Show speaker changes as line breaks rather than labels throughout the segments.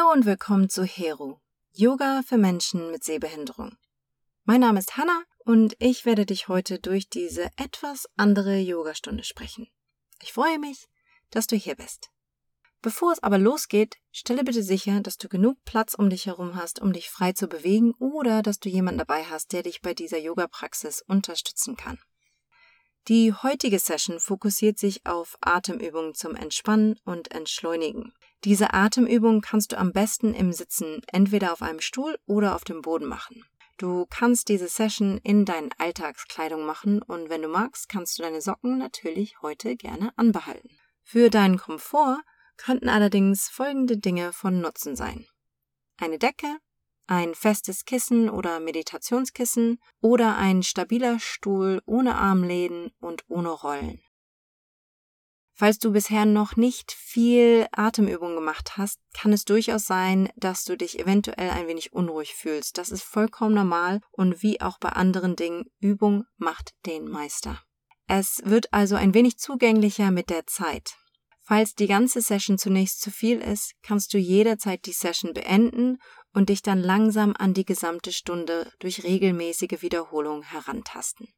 Hallo und willkommen zu Heru, Yoga für Menschen mit Sehbehinderung. Mein Name ist Hanna und ich werde dich heute durch diese etwas andere Yogastunde sprechen. Ich freue mich, dass du hier bist. Bevor es aber losgeht, stelle bitte sicher, dass du genug Platz um dich herum hast, um dich frei zu bewegen oder dass du jemanden dabei hast, der dich bei dieser Yoga-Praxis unterstützen kann. Die heutige Session fokussiert sich auf Atemübungen zum Entspannen und Entschleunigen. Diese Atemübung kannst du am besten im Sitzen entweder auf einem Stuhl oder auf dem Boden machen. Du kannst diese Session in deinen Alltagskleidung machen und wenn du magst, kannst du deine Socken natürlich heute gerne anbehalten. Für deinen Komfort könnten allerdings folgende Dinge von Nutzen sein. Eine Decke, ein festes Kissen oder Meditationskissen oder ein stabiler Stuhl ohne Armläden und ohne Rollen. Falls du bisher noch nicht viel Atemübung gemacht hast, kann es durchaus sein, dass du dich eventuell ein wenig unruhig fühlst. Das ist vollkommen normal und wie auch bei anderen Dingen, Übung macht den Meister. Es wird also ein wenig zugänglicher mit der Zeit. Falls die ganze Session zunächst zu viel ist, kannst du jederzeit die Session beenden und dich dann langsam an die gesamte Stunde durch regelmäßige Wiederholung herantasten.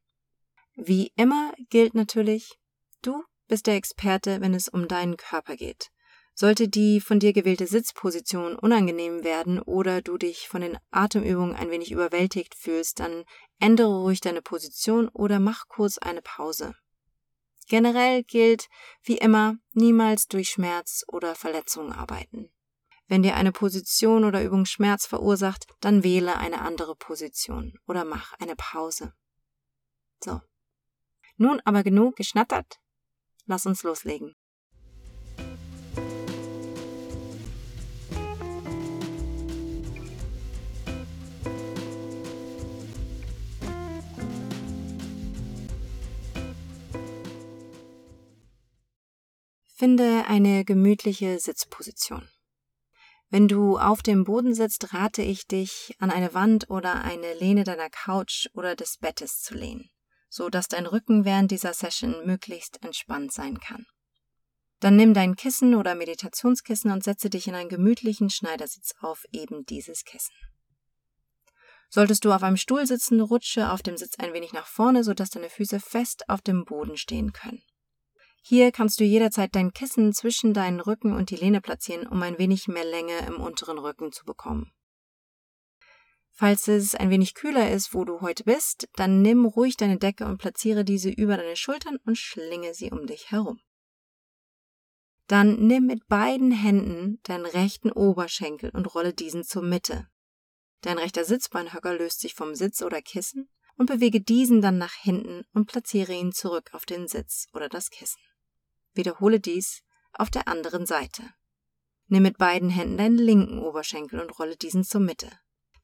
Wie immer gilt natürlich, du bist der Experte, wenn es um deinen Körper geht. Sollte die von dir gewählte Sitzposition unangenehm werden oder du dich von den Atemübungen ein wenig überwältigt fühlst, dann ändere ruhig deine Position oder mach kurz eine Pause. Generell gilt, wie immer, niemals durch Schmerz oder Verletzungen arbeiten. Wenn dir eine Position oder Übung Schmerz verursacht, dann wähle eine andere Position oder mach eine Pause. So. Nun aber genug geschnattert. Lass uns loslegen. Finde eine gemütliche Sitzposition. Wenn du auf dem Boden sitzt, rate ich dich, an eine Wand oder eine Lehne deiner Couch oder des Bettes zu lehnen so dass dein Rücken während dieser Session möglichst entspannt sein kann. Dann nimm dein Kissen oder Meditationskissen und setze dich in einen gemütlichen Schneidersitz auf eben dieses Kissen. Solltest du auf einem Stuhl sitzen, rutsche auf dem Sitz ein wenig nach vorne, sodass deine Füße fest auf dem Boden stehen können. Hier kannst du jederzeit dein Kissen zwischen deinen Rücken und die Lehne platzieren, um ein wenig mehr Länge im unteren Rücken zu bekommen. Falls es ein wenig kühler ist, wo du heute bist, dann nimm ruhig deine Decke und platziere diese über deine Schultern und schlinge sie um dich herum. Dann nimm mit beiden Händen deinen rechten Oberschenkel und rolle diesen zur Mitte. Dein rechter Sitzbeinhöcker löst sich vom Sitz oder Kissen und bewege diesen dann nach hinten und platziere ihn zurück auf den Sitz oder das Kissen. Wiederhole dies auf der anderen Seite. Nimm mit beiden Händen deinen linken Oberschenkel und rolle diesen zur Mitte.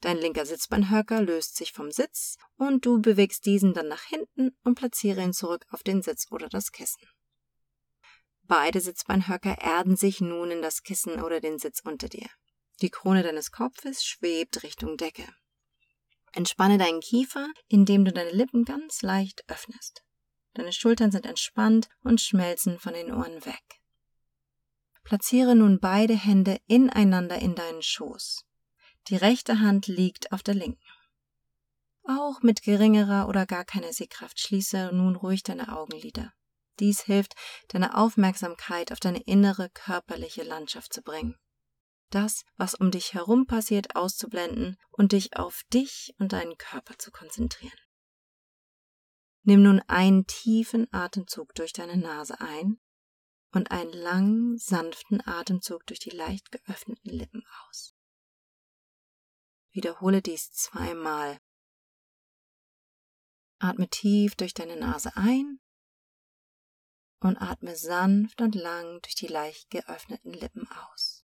Dein linker Sitzbeinhöcker löst sich vom Sitz und du bewegst diesen dann nach hinten und platziere ihn zurück auf den Sitz oder das Kissen. Beide Sitzbeinhöcker erden sich nun in das Kissen oder den Sitz unter dir. Die Krone deines Kopfes schwebt Richtung Decke. Entspanne deinen Kiefer, indem du deine Lippen ganz leicht öffnest. Deine Schultern sind entspannt und schmelzen von den Ohren weg. Platziere nun beide Hände ineinander in deinen Schoß. Die rechte Hand liegt auf der linken. Auch mit geringerer oder gar keiner Sehkraft schließe nun ruhig deine Augenlider. Dies hilft, deine Aufmerksamkeit auf deine innere körperliche Landschaft zu bringen. Das, was um dich herum passiert, auszublenden und dich auf dich und deinen Körper zu konzentrieren. Nimm nun einen tiefen Atemzug durch deine Nase ein und einen langen, sanften Atemzug durch die leicht geöffneten Lippen aus. Wiederhole dies zweimal. Atme tief durch deine Nase ein und atme sanft und lang durch die leicht geöffneten Lippen aus.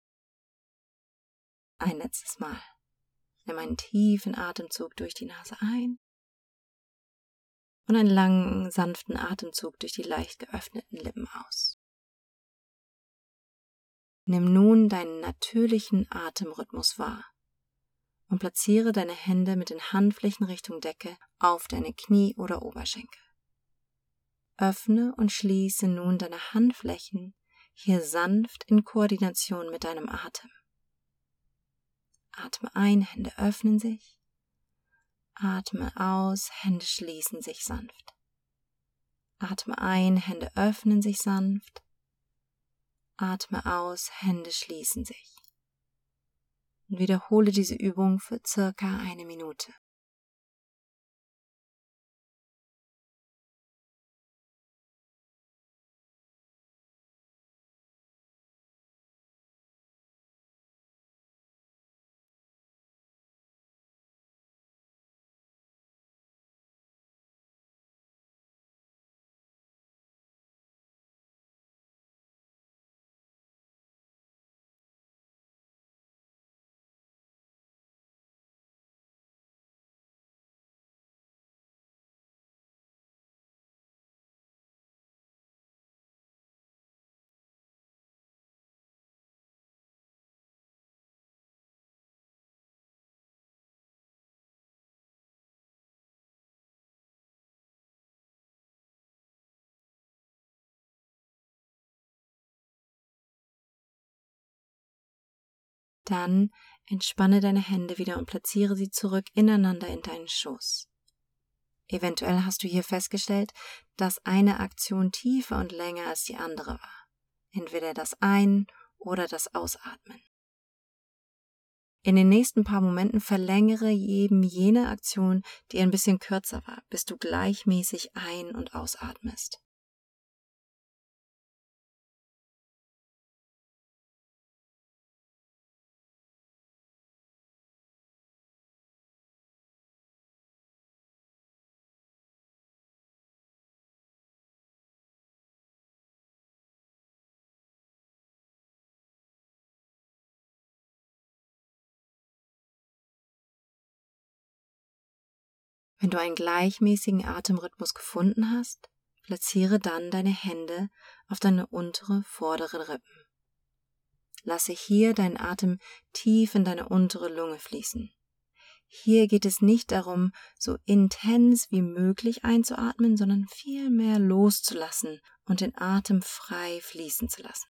Ein letztes Mal. Nimm einen tiefen Atemzug durch die Nase ein und einen langen, sanften Atemzug durch die leicht geöffneten Lippen aus. Nimm nun deinen natürlichen Atemrhythmus wahr und platziere deine Hände mit den Handflächen Richtung Decke auf deine Knie oder Oberschenkel. Öffne und schließe nun deine Handflächen hier sanft in Koordination mit deinem Atem. Atme ein, Hände öffnen sich. Atme aus, Hände schließen sich sanft. Atme ein, Hände öffnen sich sanft. Atme aus, Hände schließen sich. Und wiederhole diese Übung für circa eine Minute. Dann entspanne deine Hände wieder und platziere sie zurück ineinander in deinen Schoß. Eventuell hast du hier festgestellt, dass eine Aktion tiefer und länger als die andere war. Entweder das Ein- oder das Ausatmen. In den nächsten paar Momenten verlängere eben jene Aktion, die ein bisschen kürzer war, bis du gleichmäßig ein- und ausatmest. Wenn du einen gleichmäßigen Atemrhythmus gefunden hast, platziere dann deine Hände auf deine untere, vordere Rippen. Lasse hier deinen Atem tief in deine untere Lunge fließen. Hier geht es nicht darum, so intens wie möglich einzuatmen, sondern vielmehr loszulassen und den Atem frei fließen zu lassen.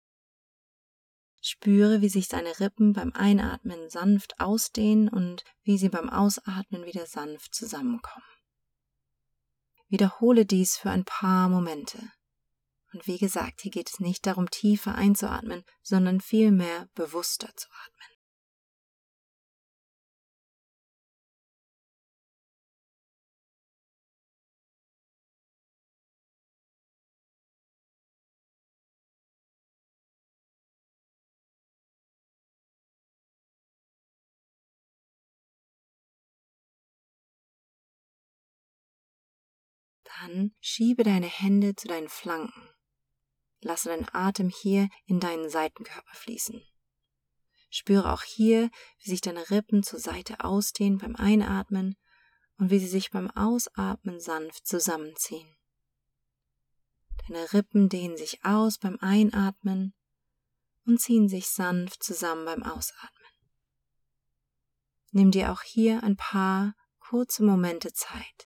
Spüre, wie sich deine Rippen beim Einatmen sanft ausdehnen und wie sie beim Ausatmen wieder sanft zusammenkommen. Wiederhole dies für ein paar Momente. Und wie gesagt, hier geht es nicht darum, tiefer einzuatmen, sondern vielmehr bewusster zu atmen. Dann schiebe deine Hände zu deinen Flanken. Lasse deinen Atem hier in deinen Seitenkörper fließen. Spüre auch hier, wie sich deine Rippen zur Seite ausdehnen beim Einatmen und wie sie sich beim Ausatmen sanft zusammenziehen. Deine Rippen dehnen sich aus beim Einatmen und ziehen sich sanft zusammen beim Ausatmen. Nimm dir auch hier ein paar kurze Momente Zeit.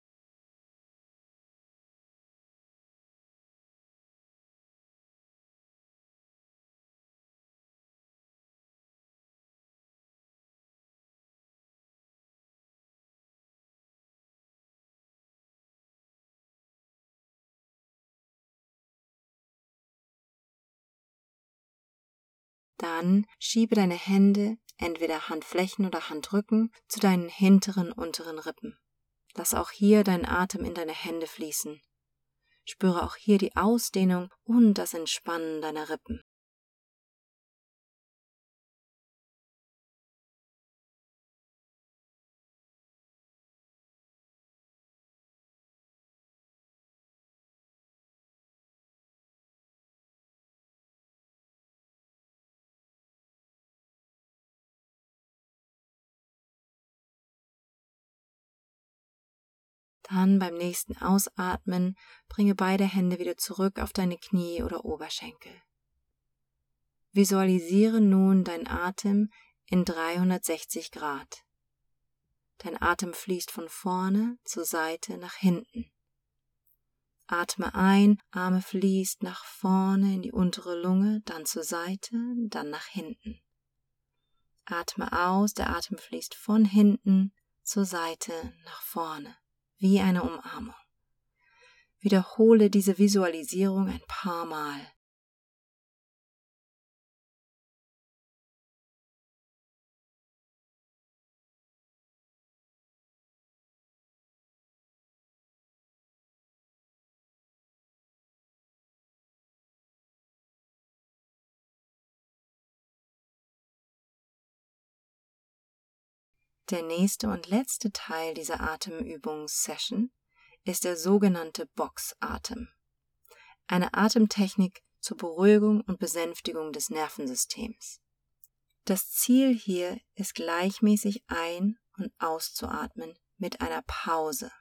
Dann schiebe deine Hände, entweder Handflächen oder Handrücken, zu deinen hinteren unteren Rippen. Lass auch hier deinen Atem in deine Hände fließen. Spüre auch hier die Ausdehnung und das Entspannen deiner Rippen. Dann beim nächsten Ausatmen bringe beide Hände wieder zurück auf deine Knie oder Oberschenkel. Visualisiere nun deinen Atem in 360 Grad. Dein Atem fließt von vorne zur Seite nach hinten. Atme ein, Arme fließt nach vorne in die untere Lunge, dann zur Seite, dann nach hinten. Atme aus, der Atem fließt von hinten zur Seite nach vorne, wie eine Umarmung. Wiederhole diese Visualisierung ein paar Mal. Der nächste und letzte Teil dieser Atemübungssession ist der sogenannte Boxatem. Eine Atemtechnik zur Beruhigung und Besänftigung des Nervensystems. Das Ziel hier ist gleichmäßig ein- und auszuatmen mit einer Pause.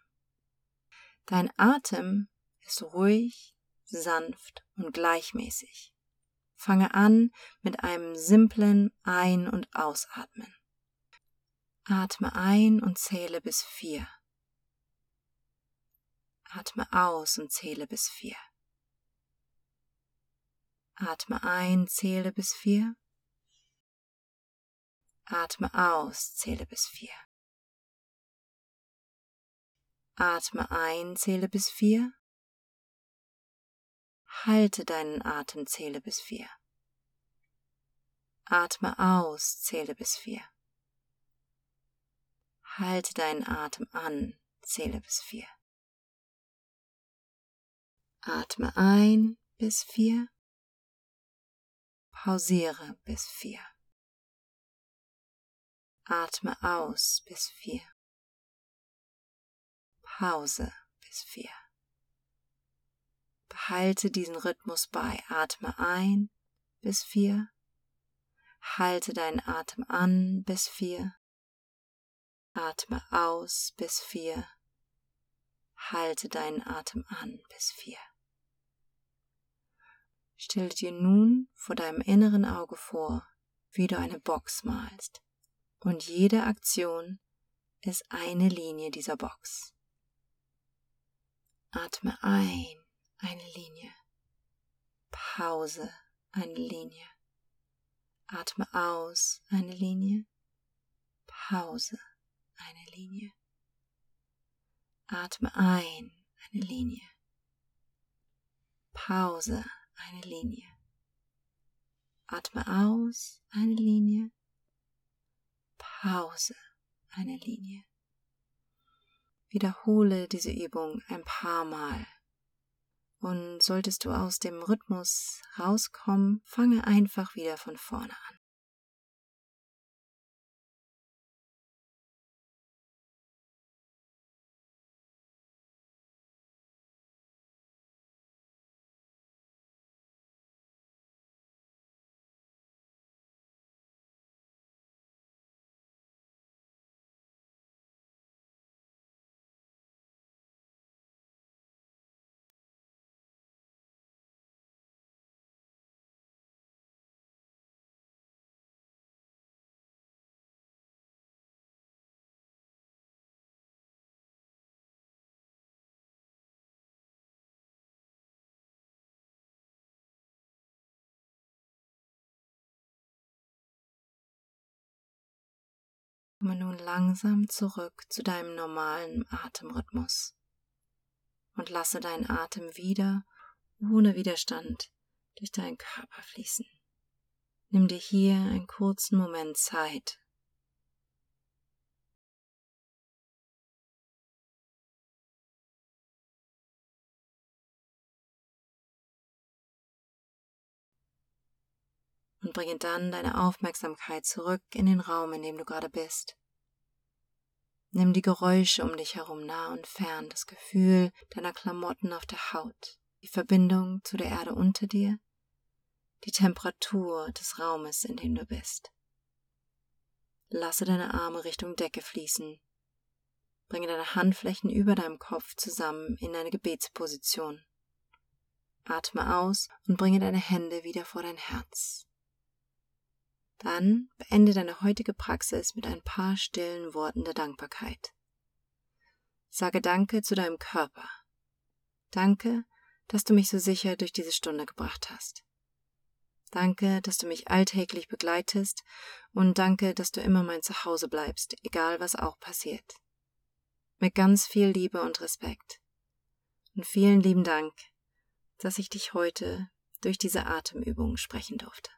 Dein Atem ist ruhig, sanft und gleichmäßig. Fange an mit einem simplen Ein- und Ausatmen. Atme ein und zähle bis vier. Atme aus und zähle bis vier. Atme ein, zähle bis vier. Atme aus, zähle bis vier. Atme ein, zähle bis vier. Halte deinen Atem, zähle bis vier. Atme aus, zähle bis vier. Halte deinen Atem an, zähle bis vier. Atme ein bis vier. Pausiere bis vier. Atme aus bis vier. Pause bis vier. Behalte diesen Rhythmus bei. Atme ein bis vier. Halte deinen Atem an bis vier. Atme aus bis vier. Halte deinen Atem an bis vier. Stell dir nun vor deinem inneren Auge vor, wie du eine Box malst. Und jede Aktion ist eine Linie dieser Box. Atme ein, eine Linie. Pause, eine Linie. Atme aus, eine Linie. Pause, eine Linie. Atme ein, eine Linie. Pause, eine Linie. Atme aus, eine Linie. Pause, eine Linie. Wiederhole diese Übung ein paar Mal. Und solltest du aus dem Rhythmus rauskommen, fange einfach wieder von vorne an. Komme nun langsam zurück zu deinem normalen Atemrhythmus und lasse deinen Atem wieder ohne Widerstand durch deinen Körper fließen. Nimm dir hier einen kurzen Moment Zeit. Und bringe dann deine Aufmerksamkeit zurück in den Raum, in dem du gerade bist. Nimm die Geräusche um dich herum nah und fern, das Gefühl deiner Klamotten auf der Haut, die Verbindung zu der Erde unter dir, die Temperatur des Raumes, in dem du bist. Lasse deine Arme Richtung Decke fließen. Bringe deine Handflächen über deinem Kopf zusammen in eine Gebetsposition. Atme aus und bringe deine Hände wieder vor dein Herz. Dann beende deine heutige Praxis mit ein paar stillen Worten der Dankbarkeit. Sage Danke zu deinem Körper. Danke, dass du mich so sicher durch diese Stunde gebracht hast. Danke, dass du mich alltäglich begleitest und danke, dass du immer mein Zuhause bleibst, egal was auch passiert. Mit ganz viel Liebe und Respekt. Und vielen lieben Dank, dass ich dich heute durch diese Atemübung sprechen durfte.